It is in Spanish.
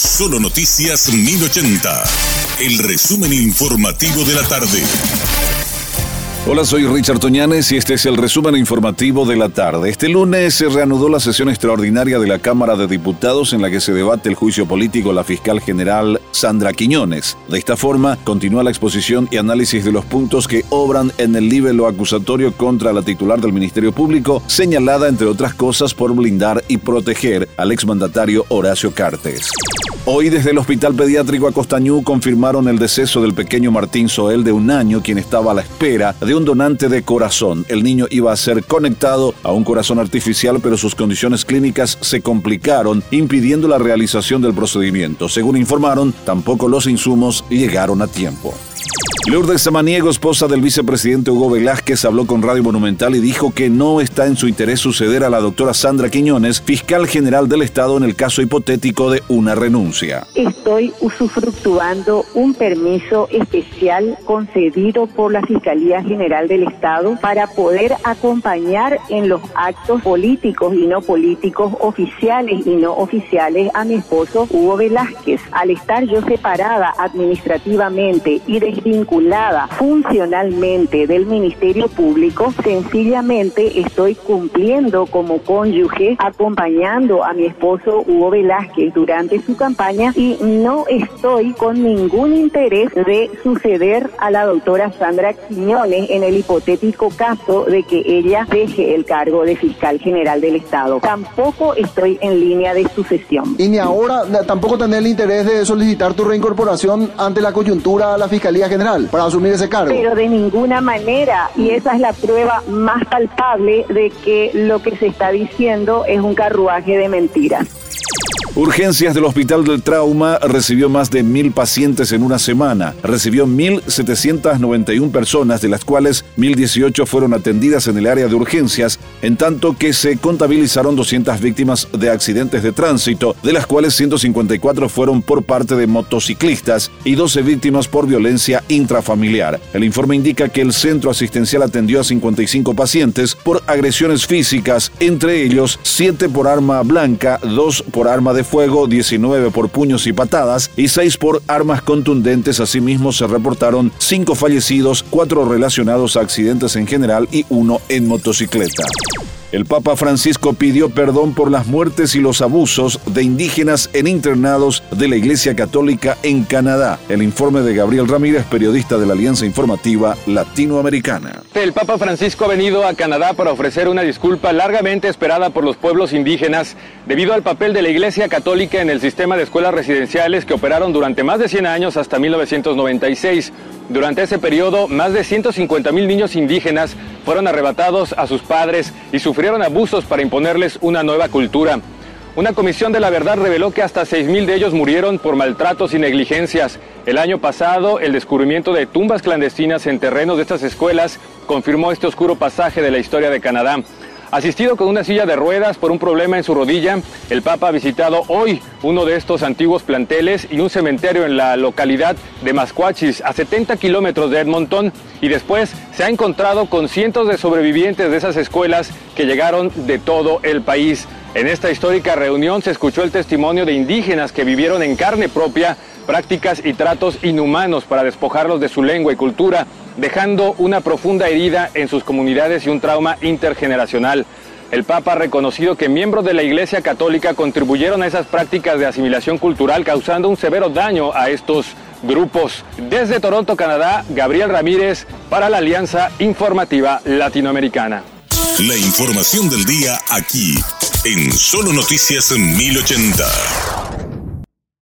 Solo Noticias 1080. El resumen informativo de la tarde. Hola, soy Richard Toñanes y este es el resumen informativo de la tarde. Este lunes se reanudó la sesión extraordinaria de la Cámara de Diputados en la que se debate el juicio político a la fiscal general Sandra Quiñones. De esta forma, continúa la exposición y análisis de los puntos que obran en el libelo acusatorio contra la titular del Ministerio Público, señalada, entre otras cosas, por blindar y proteger al exmandatario Horacio Cartes. Hoy desde el Hospital Pediátrico Acostañú confirmaron el deceso del pequeño Martín Soel de un año, quien estaba a la espera de un donante de corazón. El niño iba a ser conectado a un corazón artificial, pero sus condiciones clínicas se complicaron, impidiendo la realización del procedimiento. Según informaron, tampoco los insumos llegaron a tiempo. Lourdes Samaniego, esposa del vicepresidente Hugo Velázquez, habló con Radio Monumental y dijo que no está en su interés suceder a la doctora Sandra Quiñones, fiscal general del Estado, en el caso hipotético de una renuncia. Estoy usufructuando un permiso especial concedido por la Fiscalía General del Estado para poder acompañar en los actos políticos y no políticos, oficiales y no oficiales a mi esposo Hugo Velázquez. Al estar yo separada administrativamente y desvinculada, funcionalmente del Ministerio Público, sencillamente estoy cumpliendo como cónyuge, acompañando a mi esposo Hugo Velázquez durante su campaña y no estoy con ningún interés de suceder a la doctora Sandra Quiñones en el hipotético caso de que ella deje el cargo de fiscal general del Estado. Tampoco estoy en línea de sucesión. Y ni ahora tampoco tener el interés de solicitar tu reincorporación ante la coyuntura a la Fiscalía General para asumir ese cargo. Pero de ninguna manera, y esa es la prueba más palpable de que lo que se está diciendo es un carruaje de mentiras. Urgencias del Hospital del Trauma recibió más de mil pacientes en una semana. Recibió 1.791 personas, de las cuales 1.018 fueron atendidas en el área de urgencias, en tanto que se contabilizaron 200 víctimas de accidentes de tránsito, de las cuales 154 fueron por parte de motociclistas y 12 víctimas por violencia intrafamiliar. El informe indica que el centro asistencial atendió a 55 pacientes por agresiones físicas, entre ellos 7 por arma blanca, 2 por arma de fuego, 19 por puños y patadas y 6 por armas contundentes. Asimismo, se reportaron 5 fallecidos, 4 relacionados a accidentes en general y 1 en motocicleta. El Papa Francisco pidió perdón por las muertes y los abusos de indígenas en internados de la Iglesia Católica en Canadá. El informe de Gabriel Ramírez, periodista de la Alianza Informativa Latinoamericana. El Papa Francisco ha venido a Canadá para ofrecer una disculpa largamente esperada por los pueblos indígenas debido al papel de la Iglesia Católica en el sistema de escuelas residenciales que operaron durante más de 100 años hasta 1996. Durante ese periodo, más de 150 mil niños indígenas fueron arrebatados a sus padres y sufrieron abusos para imponerles una nueva cultura. Una comisión de la verdad reveló que hasta 6.000 de ellos murieron por maltratos y negligencias. El año pasado, el descubrimiento de tumbas clandestinas en terrenos de estas escuelas confirmó este oscuro pasaje de la historia de Canadá. Asistido con una silla de ruedas por un problema en su rodilla, el Papa ha visitado hoy uno de estos antiguos planteles y un cementerio en la localidad de Masquachis, a 70 kilómetros de Edmonton, y después se ha encontrado con cientos de sobrevivientes de esas escuelas que llegaron de todo el país. En esta histórica reunión se escuchó el testimonio de indígenas que vivieron en carne propia prácticas y tratos inhumanos para despojarlos de su lengua y cultura dejando una profunda herida en sus comunidades y un trauma intergeneracional. El Papa ha reconocido que miembros de la Iglesia Católica contribuyeron a esas prácticas de asimilación cultural, causando un severo daño a estos grupos. Desde Toronto, Canadá, Gabriel Ramírez para la Alianza Informativa Latinoamericana. La información del día aquí, en Solo Noticias 1080.